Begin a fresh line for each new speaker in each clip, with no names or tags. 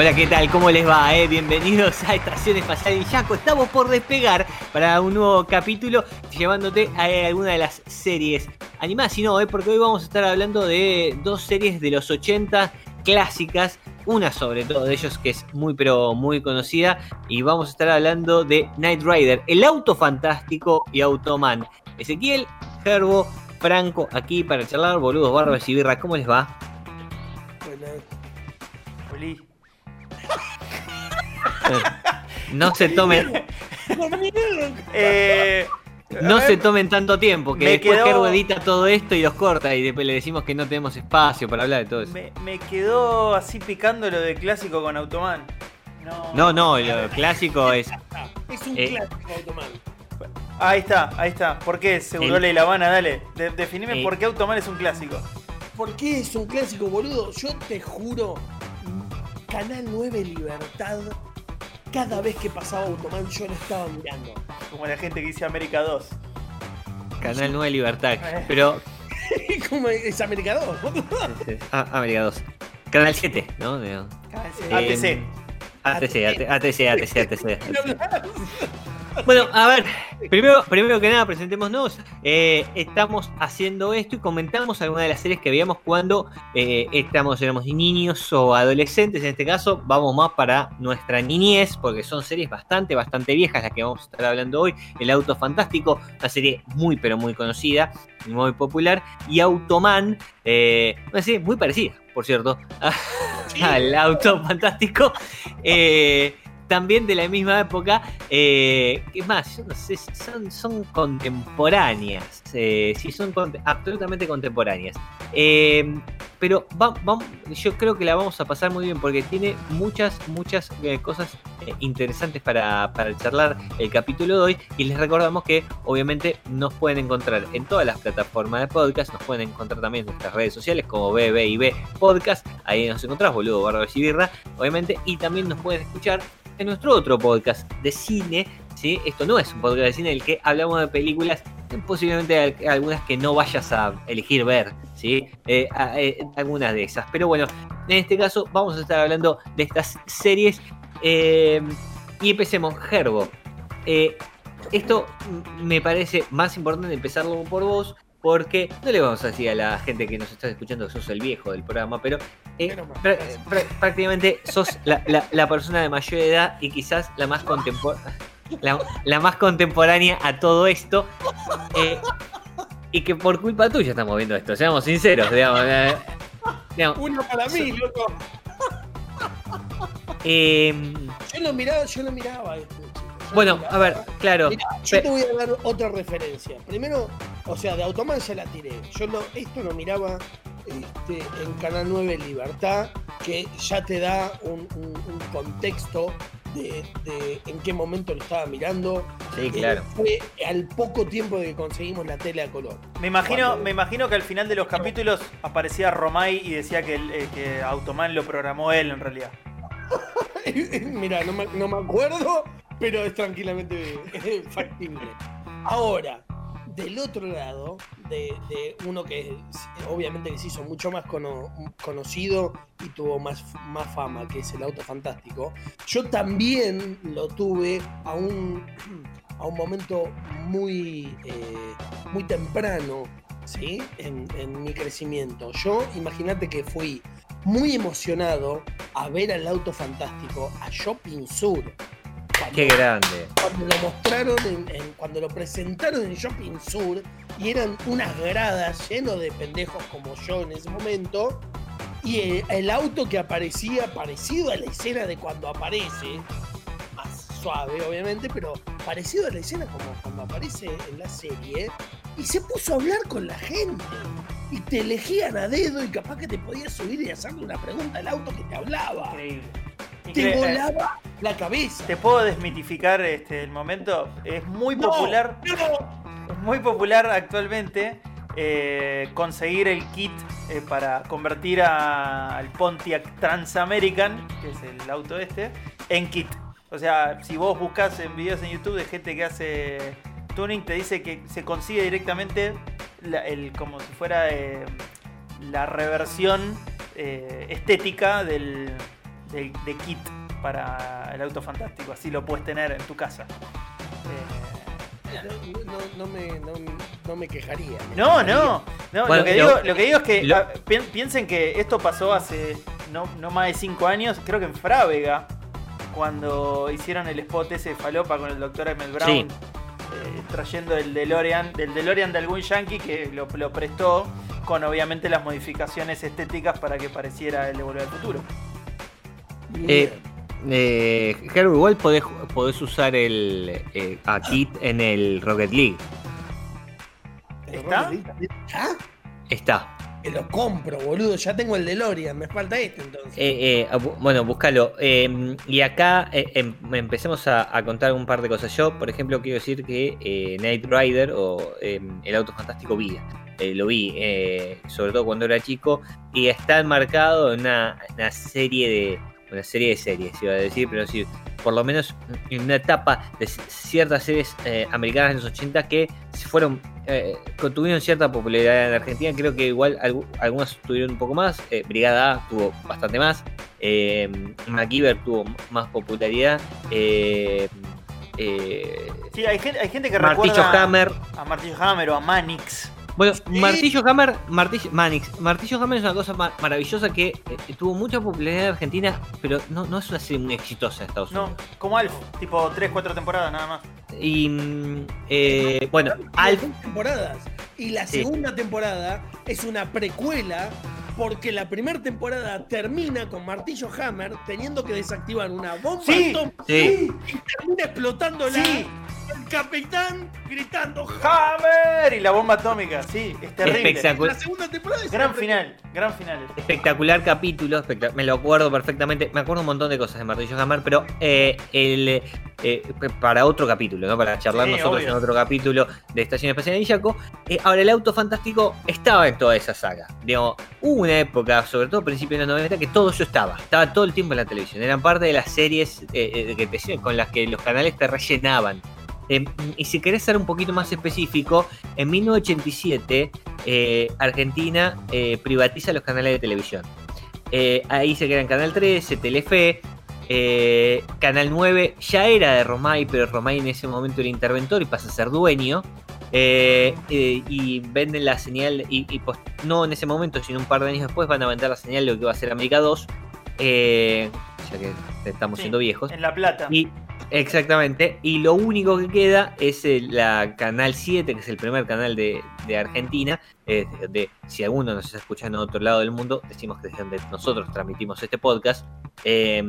Hola, ¿qué tal? ¿Cómo les va? Eh? Bienvenidos a Estación Espacial Yaco. Estamos por despegar para un nuevo capítulo llevándote a alguna de las series animadas, si no, eh, porque hoy vamos a estar hablando de dos series de los 80 clásicas, una sobre todo de ellos que es muy pero muy conocida y vamos a estar hablando de Knight Rider, el auto fantástico y Automan. Ezequiel, Gerbo, Franco aquí para charlar, boludos, barbas y birra, ¿cómo les va? no se tomen.
Eh,
no se tomen tanto tiempo, que
Me
después
quedó-
Gerbo edita todo esto y los corta y después le decimos que no tenemos espacio para hablar de todo eso.
me, me quedó así picando lo de clásico con Automan. No,
No, no, lo clásico es.
Es un
Eh.
clásico Automan.
Ahí está, ahí está. ¿Por qué? Seguro
El-
y La Habana, dale. De- definime
Eh.
por qué Automan es un clásico.
¿Por qué es un clásico, boludo? Yo te juro, Canal 9 Libertad, cada vez que pasaba Automan yo lo estaba mirando.
Como la gente que dice América 2.
Canal 9 Libertad.
Eh.
Pero.
¿Cómo es América 2?
Ah, América 2. Canal 7, ¿no? De-
ATC.
Eh, ATC, ATC, ATC, ATC. Bueno, a ver, primero, primero que nada, presentémonos. Eh, estamos haciendo esto y comentamos algunas de las series que veíamos cuando eh, estamos, éramos niños o adolescentes. En este caso, vamos más para nuestra niñez, porque son series bastante, bastante viejas las que vamos a estar hablando hoy. El Auto Fantástico, una serie muy, pero muy conocida, muy popular. Y Automan, eh, una serie muy parecida, por cierto, al Auto Fantástico. Eh, también de la misma época. Eh, es más, yo no sé, son, contemporáneas. Eh, sí, son absolutamente contemporáneas. Eh, pero va- yo creo que la vamos a pasar muy bien porque tiene muchas, muchas eh, cosas eh, interesantes para, para charlar el capítulo de hoy. Y les recordamos que obviamente nos pueden encontrar en todas las plataformas de podcast. Nos pueden encontrar también en nuestras redes sociales como BBIB Podcast. Ahí nos encontrás, boludo, barba y birra, obviamente. Y también nos pueden escuchar en nuestro otro podcast de cine. ¿Sí? Esto no es un podcast de cine en el que hablamos de películas, posiblemente al- algunas que no vayas a elegir ver, ¿sí? Eh, a- eh, algunas de esas. Pero bueno, en este caso vamos a estar hablando de estas series. eh, y empecemos, Gerbo. Esto me parece más importante empezarlo por vos. Porque no le vamos a decir a la gente que nos está escuchando que sos el viejo del programa, pero eh, prácticamente sos la, la- la persona de mayor edad y quizás la más contemporánea. La, la más contemporánea a todo esto. eh, y que por culpa tuya estamos viendo esto, seamos sinceros, digamos. eh, digamos,
Uno para mí, loco.
eh,
Yo lo miraba, yo lo miraba esto, chicos. Yo
bueno,
miraba.
a ver, claro.
Mirá, yo te voy a dar otra referencia. Primero, o sea, de Automan ya la tiré. Yo lo, esto lo miraba este, en Canal 9 Libertad, que ya te da un, un- un contexto de, de en qué momento lo estaba mirando.
Sí,
Eh,
claro.
fue al poco tiempo de que conseguimos la tele a color.
Me imagino,
Cuando-
me imagino que al final de los capítulos aparecía Romay y decía que, el- eh, que Automan lo programó él en realidad.
Mira, no me, no me acuerdo, pero es tranquilamente eh, factible. Ahora, del otro lado, de, uno que obviamente que se hizo mucho más cono- conocido y tuvo más, más fama, que es el auto fantástico, yo también lo tuve a un, a un momento muy, eh, muy temprano ¿sí? en, en mi crecimiento. Yo, imagínate que fui muy emocionado a ver al auto fantástico a Shopping Sur. Cuando,
Qué grande.
cuando lo mostraron, en- en- cuando lo presentaron en Shopping Sur, y eran unas gradas lleno de pendejos como yo en ese momento, y el, el auto que aparecía parecido a la escena de cuando aparece, más suave, obviamente, pero parecido a la escena como cuando aparece en la serie. Y se puso a hablar con la gente. Y te elegían a dedo y capaz que te podías subir y hacerle una pregunta al auto que te hablaba.
Increíble.
Te volaba la cabeza.
¿Te puedo desmitificar este, el momento? Es muy
No,
popular.
no.
Es muy popular actualmente eh, conseguir el kit eh, para convertir a- al Pontiac Transamerican, que es el auto este, en kit. O sea, si vos buscas en videos en YouTube de gente que hace tuning, te dice que se consigue directamente la- el, como si fuera eh, la reversión estética del, del- de kit para el auto fantástico. Así lo puedes tener en tu casa. Eh,
No, no- no me, no, no me quejaría. me
no,
quejaría.
no, no,
Bueno,
lo, que
lo-
digo, lo que digo es que
lo-
ah, pi- piensen que esto pasó hace no, no más de 5 años, creo que en Frávega, cuando hicieron el spot ese de falopa con el doctor Emmett Brown,
Sí.
eh, trayendo el DeLorean, del DeLorean de algún yankee que lo, lo prestó con obviamente las modificaciones estéticas para que pareciera el de Volver al Futuro.
Eh, eh, Harold, igual podés, podés usar el eh, a Kit en el Rocket League.
¿Está?
¿Ah?
Está.
Que lo compro, boludo. Ya tengo el DeLorean. Me falta este entonces.
Eh, eh, bu- bueno, búscalo. Eh, y acá eh, em- empecemos a, a contar un par de cosas. Yo, por ejemplo, quiero decir que eh, Night Rider o eh, El Auto Fantástico vi. eh, lo vi, eh, sobre todo cuando era chico, y está enmarcado en una, una serie de. Una serie de series, iba a decir, pero sí, por lo menos en una etapa de ciertas series eh, americanas en los 80 que fueron, eh, tuvieron cierta popularidad en Argentina. Creo que igual algu- algunas tuvieron un poco más. eh, Brigada A tuvo bastante más. Eh, MacGyver tuvo más popularidad. Eh, eh,
Sí, hay gente, hay gente que
Martillo
recuerda
Hammer.
a Martillo Hammer o a Manix.
Bueno, Martillo Hammer, Martillo, Manix. Martillo Hammer es una cosa ma- maravillosa que eh, tuvo mucha popularidad en Argentina, pero no, no es una serie muy exitosa en Estados
No,
Unidos.
como Alf, tipo 3, 4 temporadas nada más.
Y mm, eh, bueno, Alf.
Temporadas. Y la
Sí.
segunda temporada es una precuela porque la primera temporada termina con Martillo Hammer teniendo que desactivar una bomba
Sí,
atómica
sí.
y termina explotándola.
Sí.
El capitán gritando
Hammer y la bomba atómica, sí, es terrible.
Espectacular.
La segunda temporada es
Gran final, gran final.
Espectacular capítulo, espectac- me lo acuerdo perfectamente. Me acuerdo un montón de cosas de Martillo Hammer, pero eh, el, eh, para otro capítulo, ¿no? Para charlar
Sí,
nosotros
obvio.
en otro capítulo de Estación Espacial de Yaco. Eh, ahora, el auto fantástico estaba en toda esa saga. Digamos, hubo una época, sobre todo a principios de los 90, que todo eso estaba. Estaba todo el tiempo en la televisión. Eran parte de las series eh, eh, que te- con las que los canales te rellenaban. Eh, y si querés ser un poquito más específico, en 1987 eh, Argentina eh, privatiza los canales de televisión. Eh, ahí se quedan Canal 13, Telefe, Canal 9 ya era de Romay, pero Romay en ese momento era interventor y pasa a ser dueño. Y venden la señal, y, y, pues, no en ese momento, sino un par de años después van a vender la señal de lo que va a ser América 2, eh, ya que estamos
Sí,
siendo viejos.
En La Plata.
Y exactamente, y lo único que queda es el- la Canal 7, que es el primer canal de, de Argentina, si alguno nos está escuchando en otro lado del mundo, decimos que es donde nosotros transmitimos este podcast. eh,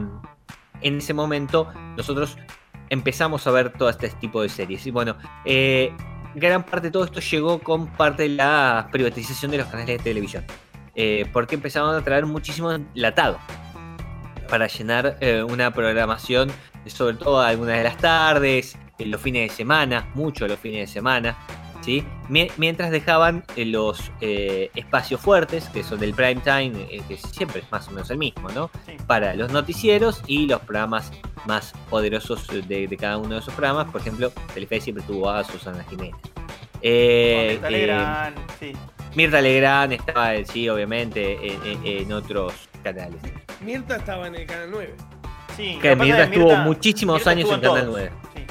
en ese momento nosotros empezamos a ver todo este tipo de series. Y bueno, eh, gran parte de todo esto llegó con parte de la privatización de los canales de televisión. Eh, porque empezaron a traer muchísimo enlatado para llenar eh, una programación, sobre todo algunas de las tardes, en los fines de semana, mucho los fines de semana, ¿sí? Mie- Mientras dejaban eh, los eh, espacios fuertes, que son del prime time, eh, que siempre es más o menos el mismo, ¿no?
Sí.
Para los noticieros y los programas más poderosos de, de cada uno de esos programas. Por ejemplo, Telefe siempre tuvo a Susana Jiménez. Eh, eh,
Legrand, sí.
Mirta Legrand estaba, eh, sí, obviamente, en, en- en otros canales.
Mirta estaba en el canal 9.
Sí,
Que Mirta
es
estuvo muchísimos
Mirta
años
estuvo
en Canal
todos.
9.
Sí.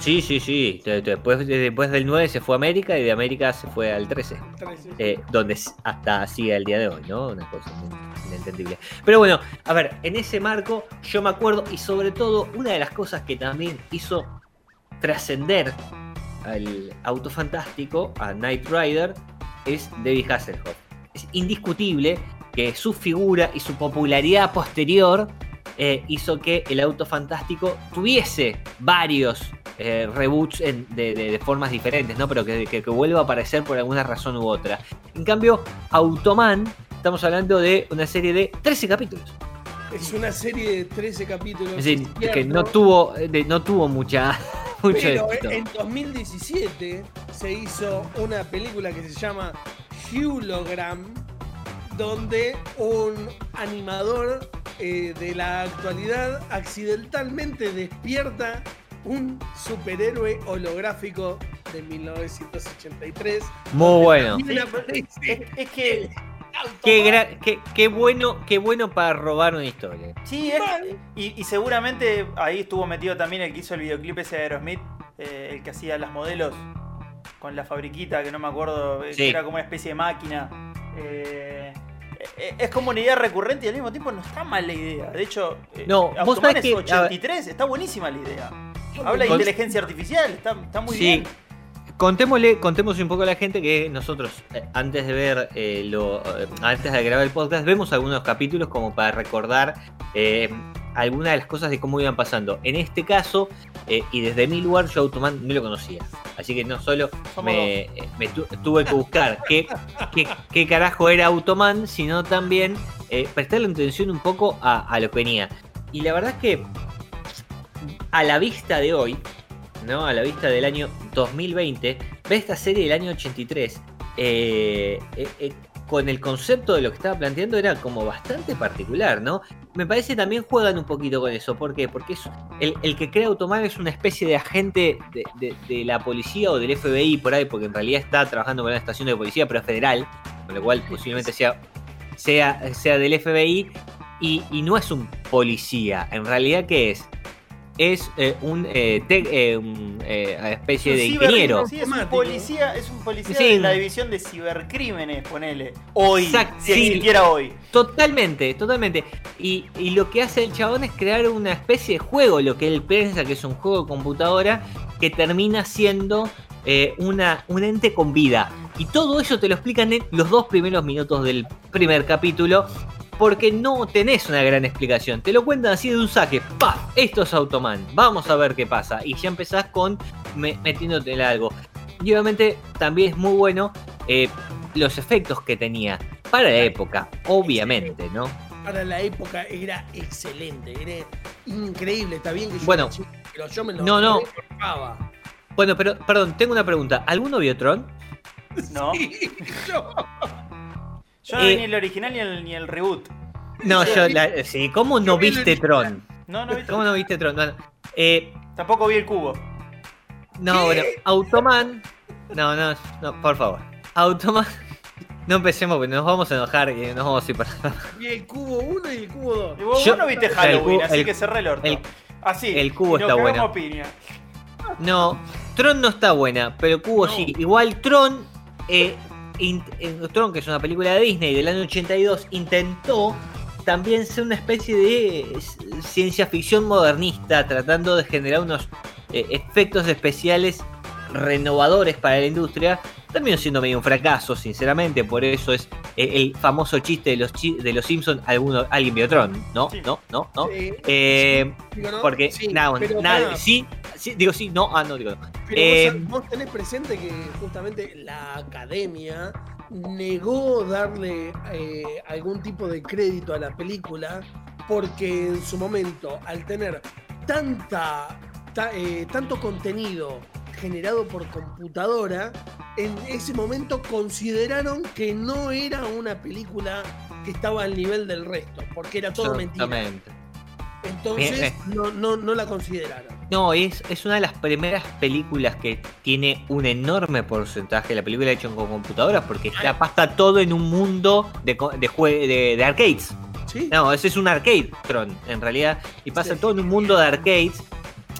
Sí, sí, sí. De- Después, de- después del 9 se fue a América y de América se fue al 13.
13.
eh, donde hasta sigue el día de hoy, ¿no? Una cosa in- inentendible. Pero bueno, a ver, en ese marco yo me acuerdo y sobre todo una de las cosas que también hizo trascender al auto fantástico, a Knight Rider, es David Hasselhoff. Es indiscutible que su figura y su popularidad posterior eh, hizo que el auto fantástico tuviese varios eh, reboots en- de, de- de formas diferentes, ¿no? Pero que, que- que vuelva a aparecer por alguna razón u otra. En cambio, Automan, estamos hablando de una serie de 13 capítulos.
Es una serie de 13 capítulos.
Es decir,
es
que no tuvo, de- no tuvo mucha, mucho
Pero
éxito.
en 2017 se hizo una película que se llama Hologram, donde un animador eh, de la actualidad accidentalmente despierta un superhéroe holográfico de 1983.
Muy bueno.
Es, que
Qué, gra- qué- qué bueno, qué bueno para robar una historia.
Sí, es- y, y seguramente ahí estuvo metido también el que hizo el videoclip ese de Aerosmith, eh, el que hacía las modelos con la fabriquita, que no me acuerdo, eh,
Sí.
que era como una especie de máquina. Eh, es como una idea recurrente y al mismo tiempo no está mal la idea. De hecho, eh,
No, vos sabés
es
que- a ver.
83, está buenísima la idea. Habla de inteligencia artificial, está, está muy
Sí.
bien.
Contémosle, contémosle un poco a la gente que nosotros, eh, antes de ver eh, lo, eh, antes de grabar el podcast, vemos algunos capítulos como para recordar eh, algunas de las cosas de cómo iban pasando. En este caso, eh, y desde mi lugar, yo Automan no lo conocía. Así que no solo me, eh, me tu- tuve que buscar qué, qué, qué carajo era Automan, sino también eh, prestarle atención un poco a, a lo que venía. Y la verdad es que a la vista de hoy, ¿no? A la vista del año 2020, ve esta serie del año 83. eh, eh, eh, con el concepto de lo que estaba planteando era como bastante particular, ¿no? Me parece también juegan un poquito con eso. ¿Por qué? Porque es, el, el que crea Automan es una especie de agente de, de- de la policía o del FBI por ahí, porque en realidad está trabajando con una estación de policía, pero es federal, con lo cual posiblemente sea, sea, sea del FBI, y, y no es un policía. En realidad, ¿qué es? Es eh, un, eh, tec- eh, un, eh, especie de ingeniero.
Sí, es un policía, es un policía
Sí.
de la división de cibercrímenes, ponele. Hoy,
Exacto,
si
sí.
existiera hoy.
Totalmente, totalmente. Y, y lo que hace el chabón es crear una especie de juego, lo que él piensa que es un juego de computadora, que termina siendo eh, una, un ente con vida. Y todo eso te lo explican en los dos primeros minutos del primer capítulo, porque no tenés una gran explicación. Te lo cuentan así de un saque. ¡Paf! Esto es Automan. Vamos a ver qué pasa. Y ya empezás con me- metiéndote en algo. Y obviamente también es muy bueno eh, los efectos que tenía para la época, obviamente, ¿no?
Para la época era excelente, era increíble. Está bien que yo
Bueno,
chico, pero yo me lo
no, no. Bueno, pero perdón, tengo una pregunta. ¿Alguno vio Tron?
¿No?
Sí, yo-
Yo no
Eh,
vi ni el original ni el, ni el reboot.
No, yo la- sí, ¿cómo no
vi
viste. Tron?
No, no vi.
¿Cómo no viste Tron? Eh,
Tampoco vi el cubo.
no, bueno, Automan. No, no, no, por favor. Automan. No empecemos porque nos vamos a enojar y nos vamos a ir para.
vi el cubo 1 y el cubo 2.
Y vos,
Yo-
vos no viste Halloween,
cubo-
así
el-
que cerré el orto.
el-
así.
el cubo
y
está bueno. No, Tron no está buena, pero Cubo
No.
sí. Igual Tron, eh, Tron, que es una película de Disney del año 82, intentó también ser una especie de eh, ciencia ficción modernista, tratando de generar unos eh, efectos especiales renovadores para la industria. Terminó siendo medio un fracaso, sinceramente, por eso es eh, el famoso chiste de los, chi- de los Simpsons. Alguno, alguien vio Tron, ¿no?
Sí.
¿No? ¿No? ¿no?
Sí,
Eh,
digo, ¿no?
porque nada,
pero
nada, sí, sí, digo sí, no, ah, no, digo no.
Pero
Eh,
vos, vos tenés presente que justamente la academia negó darle eh, algún tipo de crédito a la película porque en su momento, al tener tanta, ta- eh, tanto contenido generado por computadora, en ese momento consideraron que no era una película que estaba al nivel del resto, porque era todo mentira. Entonces
Bien,
no, no, no la consideraron.
No, es, es una de las primeras películas que tiene un enorme porcentaje de la película hecho con computadoras porque está pasa todo en un mundo de, de, de, de arcades.
¿Sí?
No, ese es un arcade, Tron, en realidad. Y pasa
Sí.
todo en un mundo de arcades.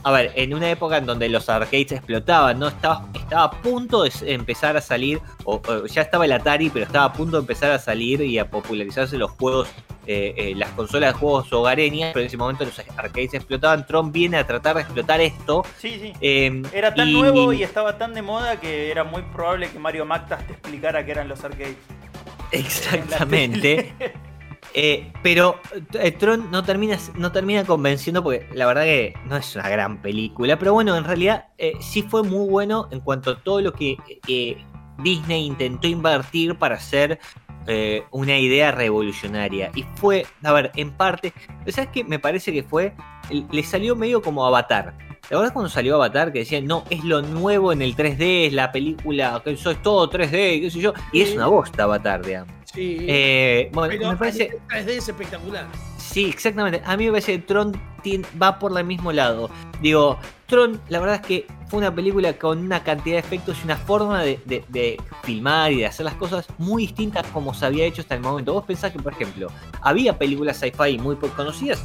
A ver, en una época en donde los arcades explotaban, ¿no? Estaba, estaba a punto de empezar a salir, o, o ya estaba el Atari, pero estaba a punto de empezar a salir y a popularizarse los juegos, eh, eh, las consolas de juegos hogareñas, pero en ese momento los arcades explotaban. Tron viene a tratar de explotar esto.
Sí, sí.
eh,
Era tan nuevo y estaba tan de moda que era muy probable que Mario Mactas te explicara qué eran los arcades.
Exactamente. Eh, pero eh, Tron no termina, no termina convenciendo porque la verdad que no es una gran película. Pero bueno, en realidad eh, sí fue muy bueno en cuanto a todo lo que Disney intentó invertir para hacer eh, una idea revolucionaria. Y fue, a ver, en parte, ¿sabes qué? Me parece que fue, le salió medio como Avatar. La verdad cuando salió Avatar que decían, no, es lo nuevo en el 3D, es la película, que eso es todo 3D, qué sé yo. Y es una bosta Avatar, digamos.
Sí.
Eh, bueno,
pero
me parece...
3D es espectacular.
Sí, exactamente. A mí me parece que Tron va por el mismo lado. Digo, Tron, la verdad es que fue una película con una cantidad de efectos y una forma de, de- de filmar y de hacer las cosas muy distintas como se había hecho hasta el momento. Vos pensás que, por ejemplo, había películas sci-fi muy poco conocidas.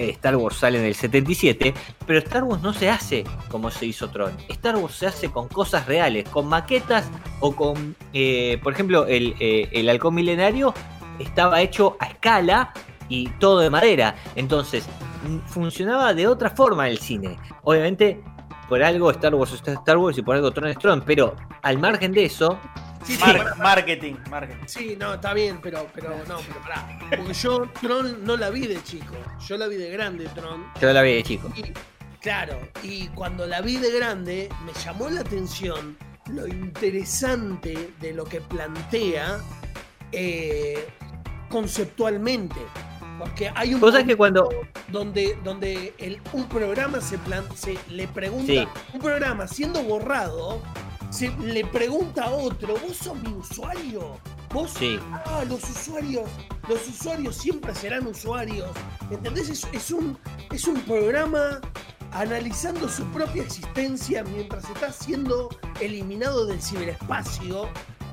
Eh, Star Wars sale en el 77, pero Star Wars no se hace como se hizo Tron. Star Wars se hace con cosas reales, con maquetas o con, eh, por ejemplo, el, eh, el halcón milenario estaba hecho a escala y todo de madera. Entonces, mm, funcionaba de otra forma el cine. Obviamente, por algo Star Wars es Star Wars y por algo Tron es Tron, pero al margen de eso,
Sí, sí,
Mar-
pará.
marketing, marketing.
Sí, no, está bien, pero, pero no, pero pará. Porque yo Tron no la vi de chico. Yo la vi de grande, Tron.
yo la vi de chico.
Y, claro, y cuando la vi de grande, me llamó la atención lo interesante de lo que plantea eh, conceptualmente. Porque hay un
sabés que cuando-
donde, donde el- un programa se, plan, se le pregunta,
Sí.
un programa siendo borrado, se le pregunta a otro, ¿vos sos mi usuario? ¿Vos
Sí.
Ah, los usuarios, los usuarios siempre serán usuarios. ¿Entendés? Es, es un, es un programa analizando su propia existencia mientras está siendo eliminado del ciberespacio.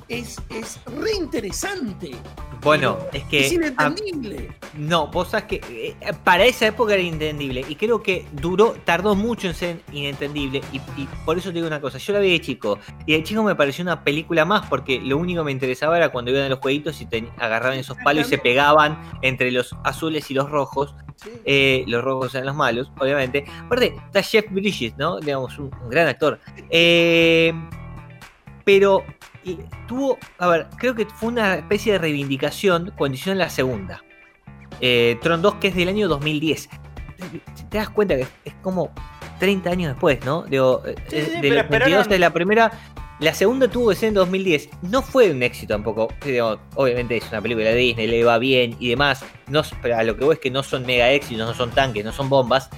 Es, es re interesante.
Bueno, es que...
Es
a-
inentendible.
No, vos sabés que eh, para esa época era inentendible y creo que duró, tardó mucho en ser inentendible y, y por eso te digo una cosa, yo la vi de chico y de chico me pareció una película más porque lo único que me interesaba era cuando iban a los jueguitos y te agarraban esos palos y se pegaban entre los azules y los rojos,
Sí.
eh, los rojos eran los malos, obviamente. Aparte, está Jeff Bridges, ¿no? Digamos, un, un gran actor. Eh, pero y tuvo, a ver, creo que fue una especie de reivindicación cuando hicieron la segunda. Eh, Tron 2, que es del año 2010. Te, das cuenta que es, como 30 años después, ¿no? Digo, eh,
Sí,
eh,
sí,
de
pero
22 de la primera. La segunda tuvo que ser en 2010. No fue un éxito tampoco. Digo, obviamente es una película de Disney, le va bien y demás. No, pero a lo que voy es que no son mega éxitos, no son tanques, no son bombas.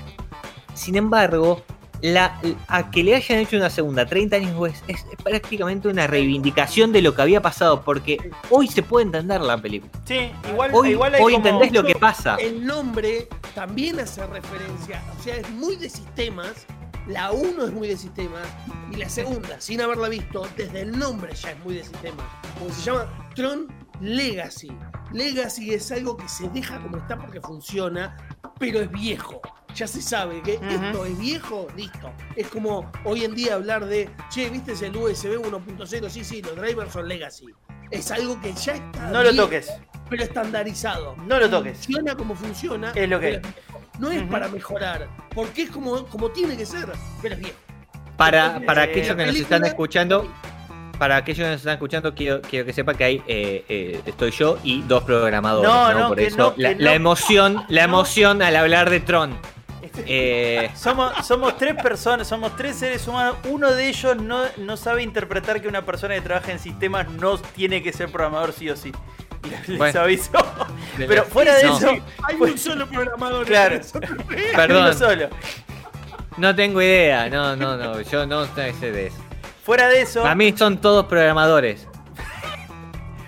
Sin embargo, la, a que le hayan hecho una segunda 30 años después es, es prácticamente una reivindicación de lo que había pasado, porque hoy se puede entender la película.
Sí, igual,
Hoy,
igual
hoy
como-
entendés lo que pasa.
El nombre también hace referencia, o sea, es muy de sistemas. La 1 es muy de sistemas y la segunda, sin haberla visto, desde el nombre ya es muy de sistemas. Como se llama Tron Legacy. Legacy es algo que se deja como está porque funciona, pero es viejo. Ya se sabe que esto es viejo, listo. Es como hoy en día hablar de, che, ¿viste el USB 1.0? Sí, sí, los drivers son Legacy. Es algo que ya está.
No lo toques.
Pero estandarizado.
No lo toques.
Funciona como funciona.
Es lo que
pero No es para mejorar, porque es como, como tiene que ser, pero es viejo.
Para, para
Eh,
aquellos que nos están escuchando, para aquellos que nos están escuchando, quiero, quiero que sepa que hay, eh, eh, estoy yo y dos programadores.
No,
No,
no,
Por
que
eso
no,
la,
que
la
no.
emoción, la
No.
emoción al hablar de Tron. Eh,
Somos, somos tres personas, somos tres seres humanos. Uno de ellos no, no sabe interpretar que una persona que trabaja en sistemas no tiene que ser programador sí o sí. Les,
Bueno.
aviso. Pero fuera de
No.
eso,
Hay
Pues-
un solo programador.
Claro.
en eso.
uno
perdón,
solo.
no tengo idea. No, no, no. Yo no sé de eso.
Fuera de eso,
Para mí son todos programadores.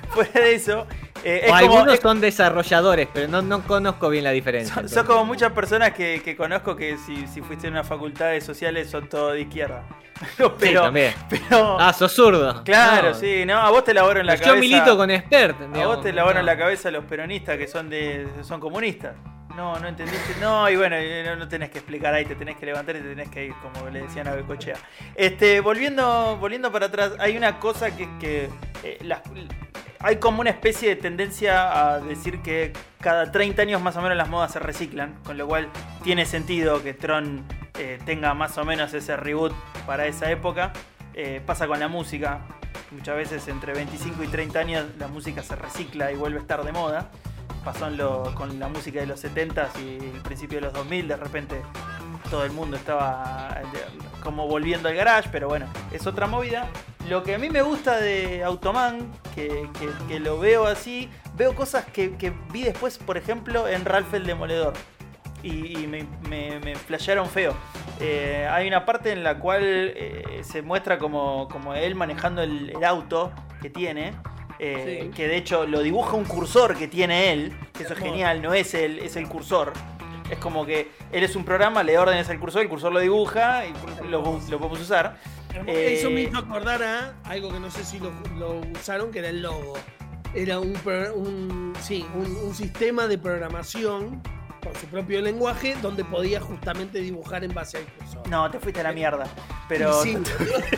fuera de eso, eh,
O
es como,
algunos
es-
son desarrolladores, pero no, no conozco bien la diferencia.
son, son como muchas personas que, que conozco que si, si fuiste en una facultad de sociales son todos de izquierda. Pero,
Sí, también.
pero
Ah, sos zurdo.
claro,
No.
sí, no, a vos te lavoro en la
Yo
cabeza.
milito con expert.
A
digamos,
vos te lavaron
no.
la cabeza los peronistas que son de son comunistas. No, no entendiste. No, y bueno, no, no tenés que explicar ahí, te tenés que levantar y te tenés que ir, como le decían a Becochea. Este, volviendo, volviendo para atrás, hay una cosa que eh, las- hay como una especie de tendencia a decir que cada 30 años más o menos las modas se reciclan, con lo cual tiene sentido que Tron eh, tenga más o menos ese reboot para esa época. Eh, pasa con la música, muchas veces entre 25 y 30 años la música se recicla y vuelve a estar de moda. pasó con la música de los 70s y el principio de los 2000, de repente todo el mundo estaba de- como volviendo al garage, pero bueno, es otra movida. Lo que a mí me gusta de Automan, que, que- que lo veo así, veo cosas que, que vi después, por ejemplo, en Ralph el Demoledor. Y, y me, me, me flashearon feo. Eh, hay una parte en la cual eh, se muestra como, como él manejando el, el auto que tiene. eh,
Sí.
Que de hecho lo dibuja un cursor que tiene él. Que eso es genial, no es el, es el cursor. Es como que él es un programa, le órdenes al cursor, el cursor lo dibuja y lo, lo podemos usar. Eh,
Eso me hizo acordar a algo que no sé si lo, lo usaron, que era el logo. Era un, un, sí, un, un sistema de programación con su propio lenguaje donde podía justamente dibujar en base al cursor.
No, te fuiste a la mierda. Pero
sí,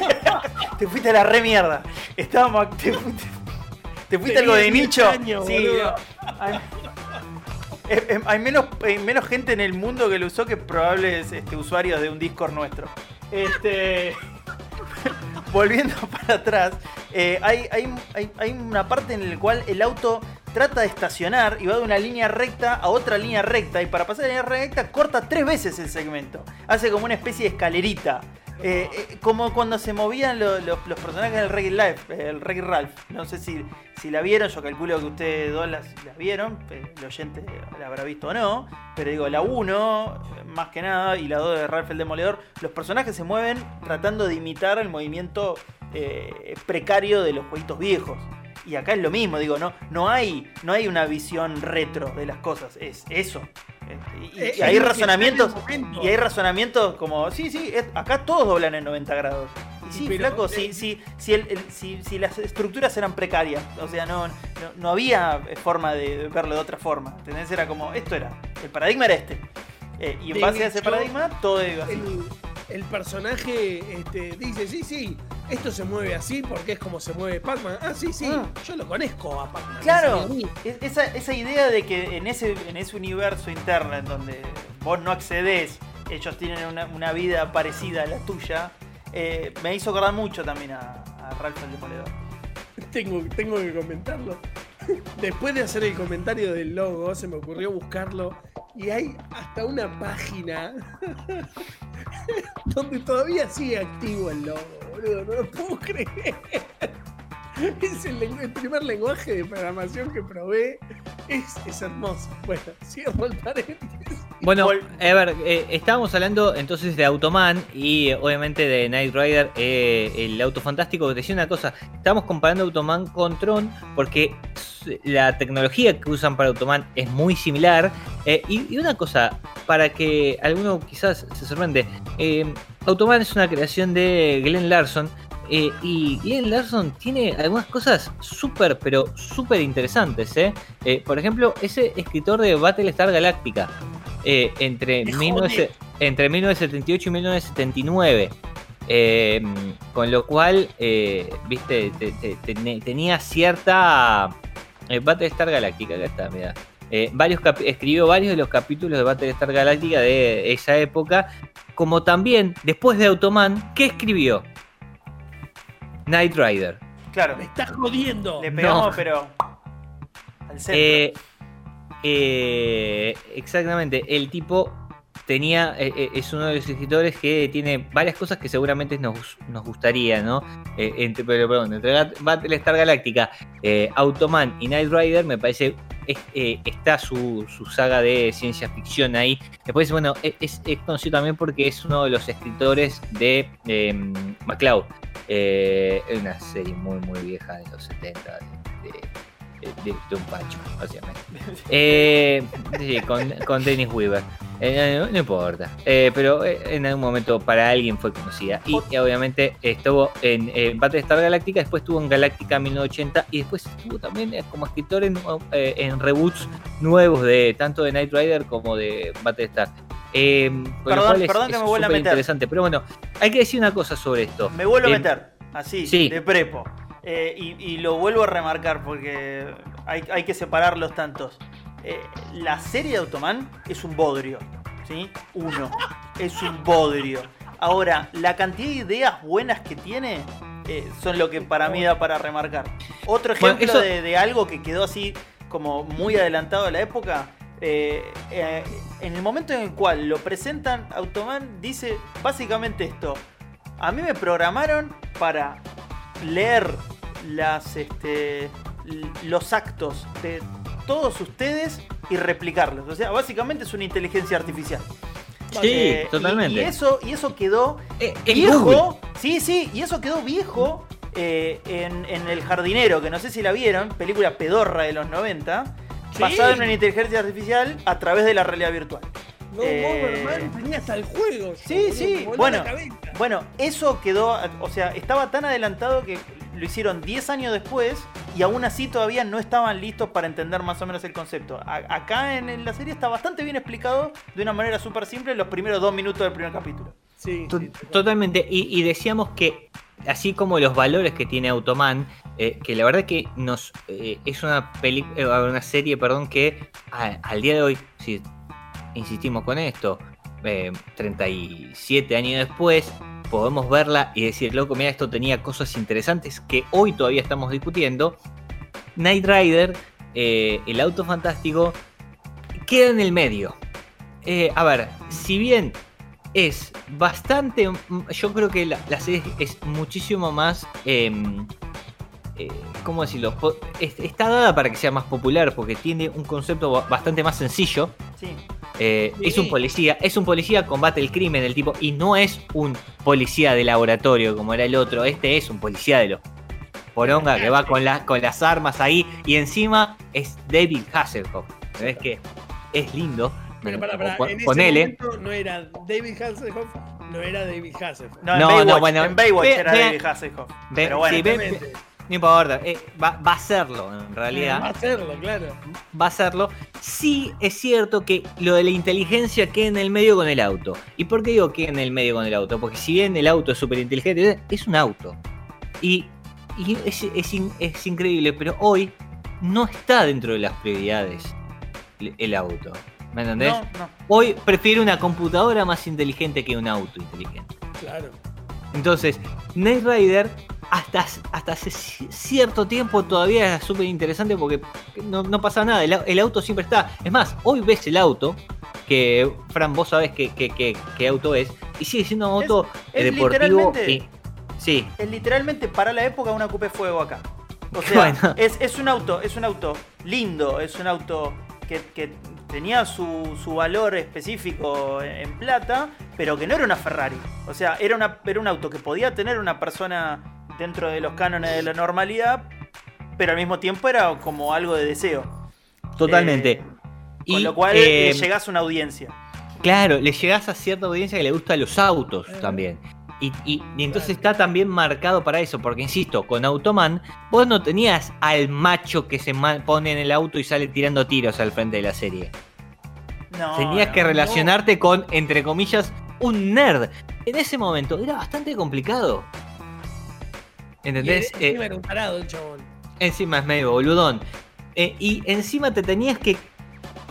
te fuiste a la re mierda. Estábamos. Te fuiste, te fuiste algo de
10
nicho.
años,
sí, hay, eh, eh, hay menos, hay menos gente en el mundo que lo usó que probables este, usuarios de un Discord nuestro. Este. Volviendo para atrás, eh, hay, hay- hay- hay una parte en la cual el auto trata de estacionar y va de una línea recta a otra línea recta y para pasar la línea recta corta tres veces el segmento. Hace como una especie de escalerita. Eh, eh, como cuando se movían lo- lo- los personajes del Reggae Life, el Reggae Ralph. No sé si, si la vieron, yo calculo que ustedes dos las, vieron, el oyente la habrá visto o no. Pero digo, la 1, más que nada, y la 2 de Ralph el Demoledor, los personajes se mueven tratando de imitar el movimiento eh, precario de los jueguitos viejos. Y acá es lo mismo, digo, no, no, hay, no hay una visión retro de las cosas, es eso. Eh, Y, y
Es
hay razonamientos, y hay razonamientos como, sí, sí, acá todos doblan en 90 grados. Y sí,
Pero,
flaco,
eh,
si, si, si, el- el- si, si las estructuras eran precarias, o sea, no, no, no había forma de verlo de otra forma. ¿entendés? Era como, esto era, el paradigma era este. Eh, y en base a ese paradigma, todo iba así.
el, el personaje este, dice, sí, sí, esto se mueve así porque es como se mueve Pac-Man. Ah, sí, sí,
Ah.
yo lo conozco a Pac-Man.
Claro,
es
esa, esa idea de que en ese, en ese universo interno en donde vos no accedes, ellos tienen una, una vida parecida a la tuya, eh, me hizo acordar mucho también a, a Ralph el Demoledor.
Tengo, tengo que comentarlo. Después de hacer el comentario del logo, se me ocurrió buscarlo y hay hasta una página donde todavía sigue activo el logo, boludo. No lo puedo creer. Es el, el primer lenguaje de programación que probé. Es, es hermoso. Bueno, cierro el paréntesis.
Bueno,
Vol-
a ver, eh, estábamos hablando entonces de Automan y eh, obviamente de Knight Rider, eh, el auto fantástico. Te decía una cosa, estamos comparando Automan con Tron porque la tecnología que usan para Automan es muy similar. Eh, y, y una cosa, para que alguno quizás se sorprende, eh, Automan es una creación de Glenn Larson. eh, y Glenn Larson tiene algunas cosas súper, pero súper interesantes. ¿eh? Eh, por ejemplo, ese escritor de Battlestar Galactica eh, entre,
Me
19 entre 1978 y 1979. eh, con lo cual, eh, viste, te- te- te- tenía cierta. Eh, Battlestar Galactica, acá está, mira. Eh, varios escribió varios de los capítulos de Battlestar Galactica de esa época. Como también, después de Automan, ¿qué escribió? Knight Rider.
Claro,
Me estás jodiendo.
le pegamos,
No.
pero al centro.
Eh, exactamente, el tipo tenía, eh, eh, es uno de los escritores que tiene varias cosas que seguramente nos, nos gustaría, ¿no? Eh, entre, pero, perdón, entre Battlestar Galactica, eh, Automan y Knight Rider, me parece, es- está su, su saga de ciencia ficción ahí. Después, bueno, e, es, es conocido también porque es uno de los escritores de eh, MacLeod. Una serie muy, muy vieja de los 70, de, de- de- de un pancho, básicamente. Eh, sí, con, con Dennis Weaver. Eh, no, no importa. Eh, pero eh, en algún momento para alguien fue conocida. Y eh, obviamente estuvo en eh, Battlestar Galactica, después estuvo en Galáctica 1980 y después estuvo también eh, como escritor en, eh, en reboots nuevos de tanto de Knight Rider como de Battlestar. Eh,
Perdón,
cual es-
perdón que me vuelva a meter.
interesante. Pero bueno, hay que decir una cosa sobre esto.
Me vuelvo a
Eh,
meter, así,
sí.
de prepo. Eh, y, y lo vuelvo a remarcar porque hay, hay que separar los tantos. Eh, la serie de Automan es un bodrio, ¿sí? Uno, es un bodrio. Ahora, la cantidad de ideas buenas que tiene eh, son lo que para mí da para remarcar. Otro
Bueno,
ejemplo
eso-
de, de algo que quedó así como muy adelantado a la época. eh, eh, en el momento en el cual lo presentan, Automan dice básicamente esto. A mí me programaron para leer las, este, los actos de todos ustedes y replicarlos. O sea, básicamente es una inteligencia artificial.
Sí,
Eh, y-
totalmente.
Y, eso, y eso quedó
Eh,
viejo. Sí, sí, y eso quedó viejo eh, en, en El Jardinero, que no sé si la vieron, película pedorra de los 90,
Sí.
basada en una inteligencia artificial a través de la realidad virtual.
No,
Eh,
Bomberman tenía hasta el juego.
Sí, sí, bueno, bueno, eso quedó, o sea, estaba tan adelantado que lo hicieron 10 años después y aún así todavía no estaban listos para entender más o menos el concepto. A- acá en, en la serie está bastante bien explicado de una manera súper simple los primeros dos minutos del primer capítulo.
Sí,
To-
sí,
Totalmente. Y, y decíamos que, así como los valores que tiene Automan, eh, que la verdad que nos eh, es una peli eh, una serie, perdón, que a- al día de hoy, si insistimos con esto, eh, 37 años después, podemos verla y decir, loco, mira, esto tenía cosas interesantes que hoy todavía estamos discutiendo. Knight Rider, eh, el auto fantástico, queda en el medio. Eh, a ver, si bien es bastante. mm, Yo creo que la, serie es muchísimo más. em, eh, ¿Cómo decirlo? Está dada para que sea más popular porque tiene un concepto ba- bastante más sencillo.
Sí.
Eh,
Sí.
Es un policía, es un policía, combate el crimen del tipo, y no es un policía de laboratorio como era el otro, este es un policía de los poronga que va con, la- con las armas ahí, y encima es David Hasselhoff. ¿Ves que es lindo?
Pero para, para, en ese
ponele.
no era David Hasselhoff, no era David Hasselhoff.
No, en
No, no,
Baywatch,
bueno,
en Baywatch
ve-
era
ve-
David Hasselhoff.
ve-
Pero bueno,
sí. No importa, eh, va, va a serlo en
Va a
realidad.
hacerlo, claro.
Va a serlo. Sí es cierto que lo de la inteligencia queda en el medio con el auto. ¿Y por qué digo queda en el medio con el auto? Porque si bien el auto es súper inteligente, es un auto. Y, y es, es es increíble, pero hoy no está dentro de las prioridades el, el auto. ¿Me entendés?
no, no.
Hoy prefiero una computadora más inteligente que un auto inteligente.
Claro.
Entonces, Knight Rider hasta, hasta hace ci- cierto tiempo todavía era súper interesante porque no, no pasa nada, el, au- el auto siempre está. Es más, hoy ves el auto, que Fran, vos sabés qué, qué- qué- qué auto es, y sigue siendo un auto
es
deportivo.
literalmente-
y- sí,
Es literalmente para la época una Coupe Fuego acá. O sea,
Bueno.
es, es un auto, es un auto lindo, es un auto que, que tenía su, su valor específico en, en plata, pero que no era una Ferrari. O sea, era, una, era un auto que podía tener una persona dentro de los cánones de la normalidad, pero al mismo tiempo era como algo de deseo.
totalmente.
Eh, con lo cual
eh,
eh, llegás a una audiencia.
Claro, le llegás a cierta audiencia que le gustan los autos también. Y, y- y entonces está también marcado para eso, porque insisto, con Automan, vos no tenías al macho que se pone en el auto y sale tirando tiros al frente de la serie.
No,
Tenías
no,
que
no.
relacionarte con, entre comillas, un nerd. En ese momento era bastante complicado.
Y
¿Entendés? Eh,
encima era un tarado el chabón.
Encima es medio boludón. Eh, y encima te tenías que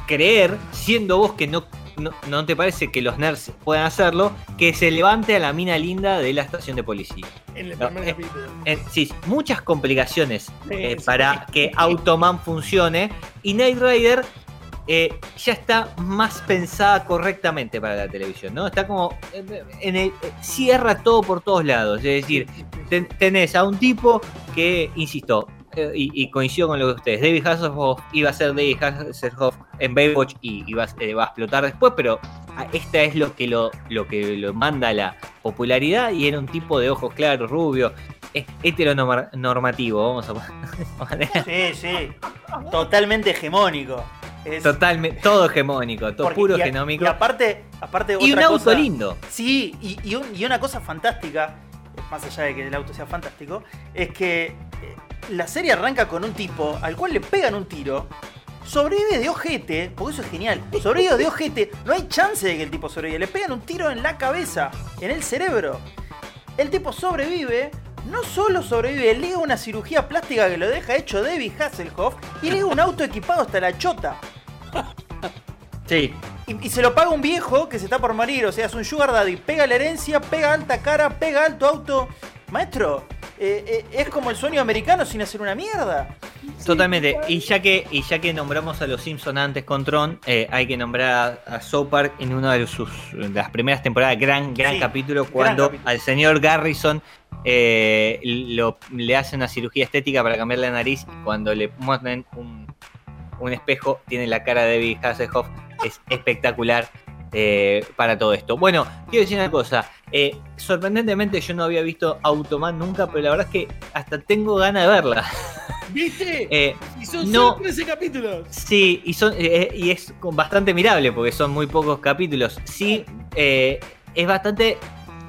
creer, siendo vos que no, no, no te parece que los nerds puedan hacerlo, que se levante a la mina linda de la estación de policía.
En el primer
eh,
capítulo.
Eh, sí, muchas complicaciones eh,
Sí,
para que Automan funcione. Y Night Rider eh, ya está más pensada correctamente para la televisión, ¿no? Está como. eh, En el, eh, cierra todo por todos lados. Es decir, ten- tenés a un tipo que, insisto, eh, y, y coincido con lo que ustedes, David Hasselhoff iba a ser David Hasselhoff en Baywatch y a- eh, va a explotar después, pero esta es lo que lo, lo que lo manda a la popularidad y era un tipo de ojos claros, rubio, eh, heteronormativo, vamos a poner.
Sí, sí. Totalmente hegemónico. Es-
Totalmente, todo hegemónico, todo
porque-
puro
y a-
genómico.
Y aparte, aparte
Y un
otra
auto
cosa-
lindo.
Sí, y, y un- y una cosa fantástica, más allá de que el auto sea fantástico, es que eh, la serie arranca con un tipo al cual le pegan un tiro, sobrevive de ojete, porque eso es genial, sobrevive de ojete, no hay chance de que el tipo sobreviva, le pegan un tiro en la cabeza, en el cerebro. El tipo sobrevive, no solo sobrevive, liga una cirugía plástica que lo deja hecho David Hasselhoff y liga un auto equipado hasta la chota.
Sí,
Y, y se lo paga un viejo que se está por morir, o sea, es un sugar daddy. Pega la herencia, pega alta cara, pega alto auto. Maestro, eh, eh, es como el sueño americano sin hacer una mierda.
Totalmente. Y ya que y ya que nombramos a los Simpson antes con Tron, eh, hay que nombrar a, a South Park en una de sus de las primeras temporadas, gran gran
Sí,
capítulo
gran
cuando
capítulo.
al señor Garrison eh, lo, le hace una cirugía estética para cambiar la nariz y cuando le muestran un, un espejo tiene la cara de David Hasselhoff es espectacular eh, para todo esto. Bueno, quiero decir una cosa. eh, sorprendentemente yo no había visto Automan nunca, pero la verdad es que hasta tengo ganas de verla.
¿Viste?
Eh,
y son
no.
solo 13 capítulos.
Sí, y, son, y es bastante mirable porque son muy pocos capítulos. Sí, es bastante...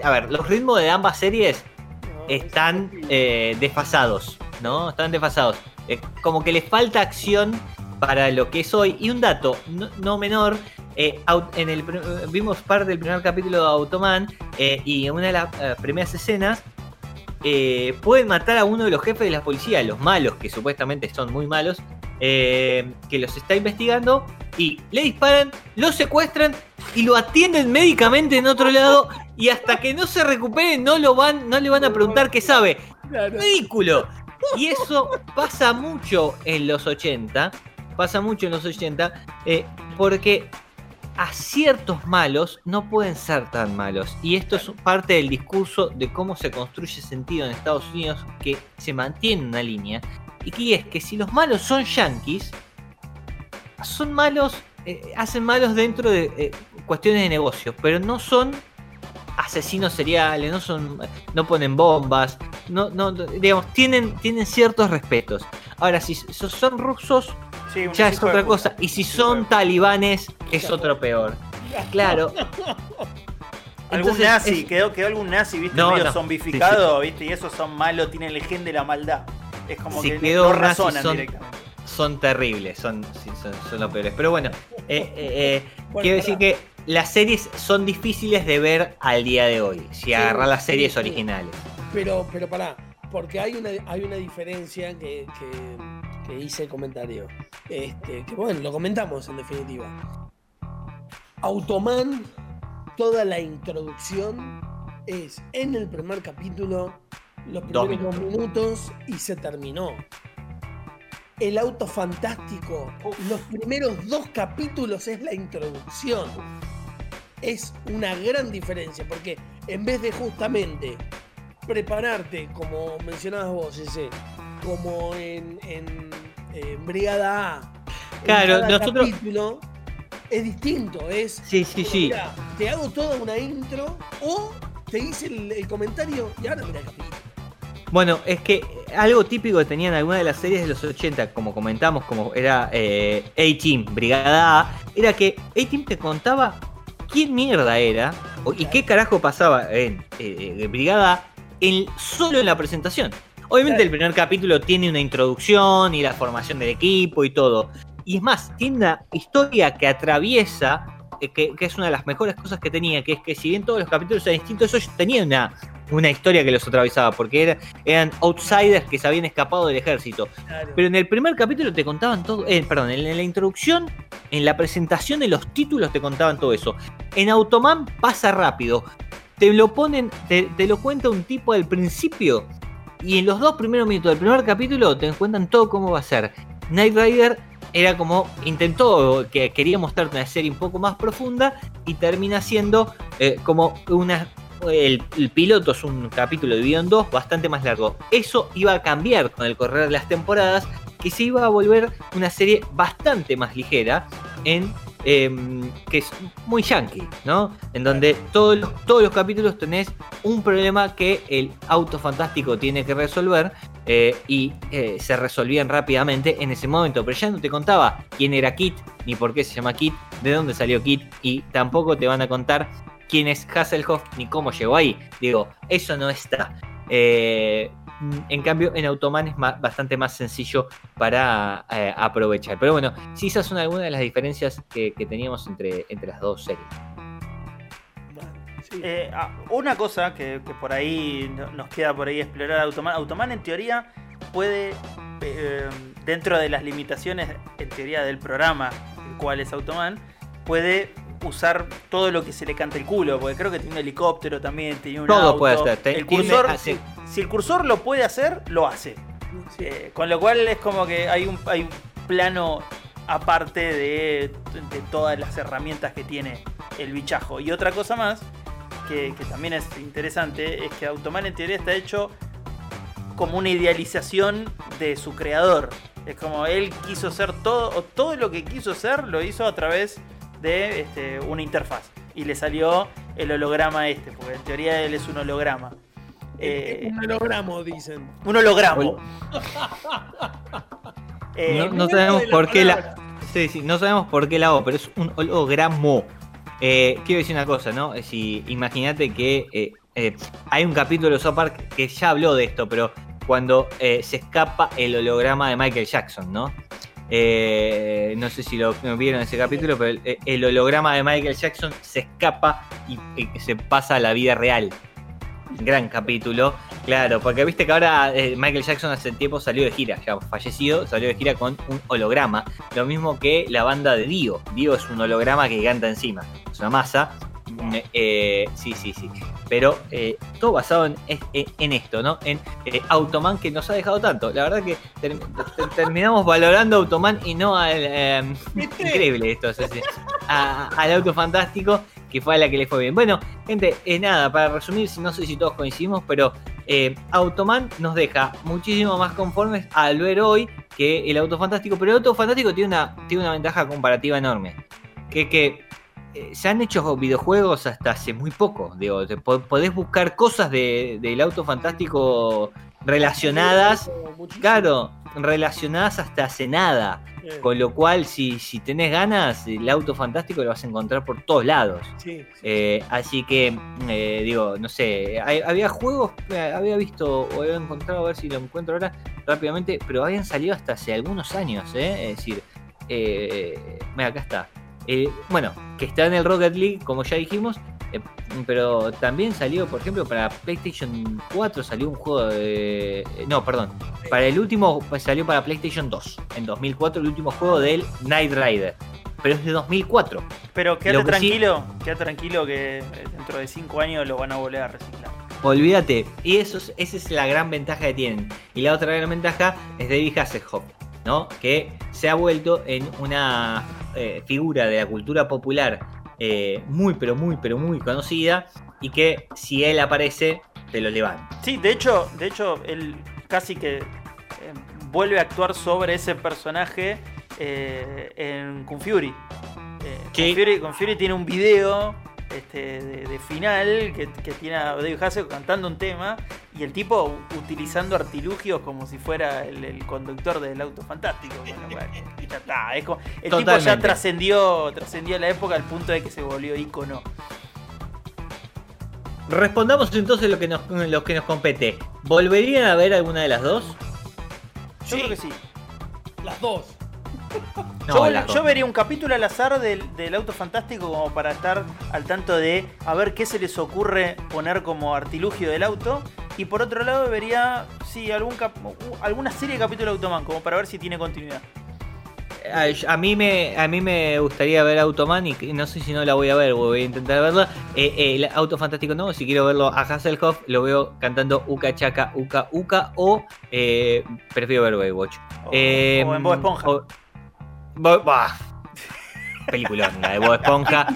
A ver, los ritmos de ambas series
No,
están
es
desfasados, ¿no? Están desfasados. Como que les falta acción para lo que es hoy. Y un dato no, no menor, eh, en el, vimos parte del primer capítulo de Automan eh, y en una de las eh, primeras escenas pueden matar a uno de los jefes de la policía, los malos, que supuestamente son muy malos, que los está investigando y le disparan, lo secuestran y lo atienden médicamente en otro lado y hasta que no se recupere no lo van, no le van a preguntar qué sabe. Ridículo. Y eso pasa mucho en los 80. Pasa mucho en los 80. eh, porque a ciertos malos no pueden ser tan malos. Y esto es parte del discurso de cómo se construye sentido en Estados Unidos. Que se mantiene una línea. Y que es que si los malos son yankees. Son malos. eh, hacen malos dentro de eh, cuestiones de negocios. Pero no son asesinos seriales, no son, no ponen bombas, no, no, digamos, tienen, tienen ciertos respetos. Ahora, si so- son rusos,
Sí, un
ya es otra cosa. Y si son talibanes, es otro peor. Claro.
Algún
Entonces,
nazi,
es-
quedó, quedó algún nazi, viste,
No,
medio
no.
zombificado, viste, y esos son malos, tienen el gen de la maldad. Es como
Si
que
quedó
no razonan
son-
directamente.
son terribles, son, sí, son, son los peores. Pero bueno, eh, eh, eh,
Bueno,
quiero decir que las series son difíciles de ver al día de hoy, si agarras las series
sí, sí.
originales.
Pero, pero pará, porque hay una, hay una diferencia que, que, que hice el comentario. Este, que bueno, lo comentamos en definitiva. Automan, toda la introducción es en el primer capítulo, los primeros dos minutos y se terminó. El auto fantástico, los primeros dos capítulos es la introducción. Es una gran diferencia porque en vez de justamente prepararte, como mencionabas vos, ese, como en, en, en Brigada A,
Claro,
cada
nosotros-
capítulo es distinto, es
Sí, sí, sí.
Mirá, te hago toda una intro o te hice el, el comentario y ahora mira el capítulo.
Bueno, es que algo típico que tenían algunas de las series de los 80, como comentamos, como era eh, A-Team, Brigada A, era que A-Team te contaba quién mierda era y qué carajo pasaba en eh, eh, Brigada A en, solo en la presentación. Obviamente el primer capítulo tiene una introducción y la formación del equipo y todo. Y es más, tiene una historia que atraviesa, eh, que, que es una de las mejores cosas que tenía, que es que si bien todos los capítulos eran distintos, ellos tenían una, una historia que los atravesaba, porque era- eran outsiders que se habían escapado del ejército. Pero en el primer capítulo te contaban todo, eh, perdón, en la introducción, en la presentación de los títulos te contaban todo eso. En Automan pasa rápido. Te lo ponen, te, te lo cuenta un tipo al principio. Y en los dos primeros minutos del primer capítulo te cuentan todo cómo va a ser. Knight Rider era como, intentó, que quería mostrarte una serie un poco más profunda y termina siendo eh, como una... El, el piloto es un capítulo dividido en dos, bastante más largo. Eso iba a cambiar con el correr de las temporadas, que se iba a volver una serie bastante más ligera en em, que es muy yankee, ¿no? En donde todos los, todos los capítulos tenés un problema que el auto fantástico tiene que resolver eh, y eh, se resolvían rápidamente en ese momento. Pero ya no te contaba quién era Kit, ni por qué se llama Kit, de dónde salió Kit, y tampoco te van a contar quién es Hasselhoff ni cómo llegó ahí. Digo, eso no está. Eh, en cambio, en Automan es bastante más sencillo para eh, aprovechar. Pero bueno, sí, esas son algunas de las diferencias que, teníamos entre, entre las dos series.
Eh, ah, una cosa que, por ahí no- nos queda por ahí explorar Automan. Automan en teoría puede, eh, dentro de las limitaciones en teoría del programa, el cual es Automan, puede usar todo lo que se le cante el culo, porque creo que tiene un helicóptero también, tiene un
Todo
auto.
puede hacer, te-
El
tiene-
cursor,
hace-
si, si el cursor lo puede hacer, lo hace.
sí.
Eh, con lo cual es como que hay un, hay un plano aparte de, de todas las herramientas que tiene el bichajo. Y otra cosa más, que, que también es interesante, es que Automan en teoría está hecho como una idealización de su creador. Es como él quiso ser todo, o todo lo que quiso ser lo hizo a través de este, una interfaz. Y le salió el holograma este, porque en teoría él es un holograma. Eh,
un hologramo, dicen.
un holograma. Eh,
No, sabemos por qué la. Sí, sí, no sabemos por qué la hago, pero es un hologramo. Eh, quiero decir una cosa, ¿no? Eh, Si imagínate que eh, eh, hay un capítulo de South Park que ya habló de esto, pero cuando eh, se escapa el holograma de Michael Jackson, ¿no? Eh, no sé si lo vieron ese capítulo, pero el, holograma de Michael Jackson se escapa y, y se pasa a la vida real. Gran capítulo, claro, porque viste que ahora eh, Michael Jackson hace tiempo salió de gira, ya fallecido, salió de gira con un holograma, lo mismo que la banda de Dio. Dio es un holograma que canta encima, es una masa. Eh, sí, sí, sí. Pero eh, todo basado en, en- en esto, ¿no? En eh, Automan que nos ha dejado tanto. La verdad que ter- ter- terminamos valorando Automan y no al.
¿Viste?
increíble esto, o sea, sí, a- al auto fantástico que fue a la que le fue bien. Bueno, gente, eh, nada, para resumir, no sé si todos coincidimos, pero eh, Automan nos deja muchísimo más conformes al ver hoy que el auto fantástico, pero el auto fantástico tiene una, tiene una ventaja comparativa enorme, que que se han hecho videojuegos hasta hace muy poco, digo, te po- podés buscar cosas de- del auto fantástico relacionadas, claro, relacionadas hasta hace nada.
Eh,
Con lo cual, si, si tenés ganas, el auto fantástico lo vas a encontrar por todos lados.
Sí, sí.
Eh, así que, eh, digo, no sé, hay- había juegos, eh, había visto o había encontrado, a ver si lo encuentro ahora rápidamente, pero habían salido hasta hace algunos años, ¿eh? Es decir, eh, mira, acá está. Eh, bueno, que está en el Rocket League, como ya dijimos, eh, pero también salió, por ejemplo, para PlayStation 4 salió un juego de... eh, No, perdón, para el último pues, salió para PlayStation 2, en 2004, el último juego del Knight Rider. Pero es de 2004.
Pero quédate
sí-
tranquilo, quédate tranquilo que dentro de 5 años lo van a volver a reciclar.
Olvídate. Y eso es, esa es la gran ventaja que tienen. Y la otra gran ventaja es David Hasselhoff, ¿no? Que se ha vuelto en una eh, figura de la cultura popular eh, muy, pero muy, pero muy conocida. Y que si él aparece, te lo levanta.
Sí, de hecho, de hecho, él casi que eh, vuelve a actuar sobre ese personaje en Kung Fury. Kung Fury. Kung Fury tiene un video este, de, de final que, que tiene a David Hasselhoff cantando un tema y el tipo utilizando artilugios como si fuera el, el conductor del auto fantástico. Bueno, bueno, ya está, es como- el tipo ya trascendió trascendió la época al punto de que se volvió ícono.
Respondamos entonces lo que nos, lo que nos compete. ¿Volverían a ver alguna de las dos?
Yo
Sí.
creo que sí.
Las dos.
No,
yo, vería un capítulo al azar del, del auto fantástico como para estar al tanto de a ver qué se les ocurre poner como artilugio del auto. Y por otro lado vería, sí, algún cap- u- alguna serie de capítulo de Automan como para ver si tiene continuidad.
A, a mí me a mí me gustaría ver Automan y no sé si no la voy a ver, voy a intentar verla. Eh, eh, el Auto Fantástico no, si quiero verlo a Hasselhoff, lo veo cantando Uka Chaka Uka Uka o eh, prefiero ver Baywatch.
O, o en Bob Esponja.
o- Bo- bah. Peliculón, la de Bob Esponja.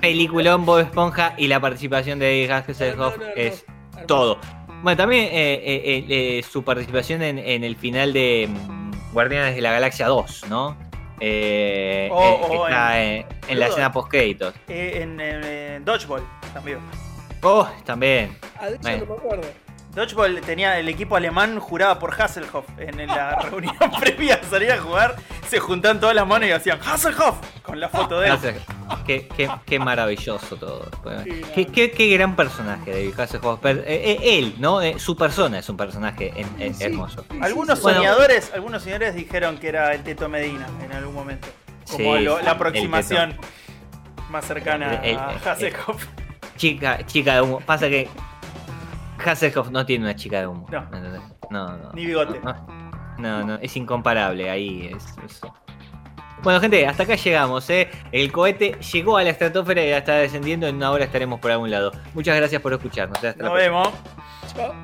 Peliculón Bob Esponja y la participación de Hasselhoff
No, no, no,
es todo. Bueno, también eh, eh, eh, eh, su participación en, en el final de mm, Guardianes de la Galaxia 2, ¿no? Eh,
O-
eh,
o
está
en-
en, en la escena post créditos.
En, Dodgeball también.
Oh, también.
Ah, de
Bueno.
no me acuerdo.
Dodgeball tenía el equipo alemán juraba por Hasselhoff en la reunión previa a salir a jugar. Se juntaban todas las manos y hacían Hasselhoff con la foto de él.
Qué, qué- qué maravilloso todo. Qué, qué- qué gran personaje David Hasselhoff. Eh, eh, él, ¿no? Eh, su persona es un personaje en- en-
Sí,
hermoso.
sí,
Algunos
Bueno.
soñadores, algunos señores dijeron que era el Teto Medina en algún momento. Como
Sí,
lo-
sí,
la aproximación más cercana
El- el-
a
el-
Hasselhoff.
Chica, chica de humo. Pasa que Hasselhoff no tiene una chica de humo.
No.
No, no.
Ni bigote.
No, no, no, es incomparable ahí. es- es- Bueno, gente, hasta acá llegamos. ¿eh? El cohete llegó a la estratosfera y ya está descendiendo. En una hora estaremos por algún lado. Muchas gracias por escucharnos.
Nos
próxima.
vemos.
Chao.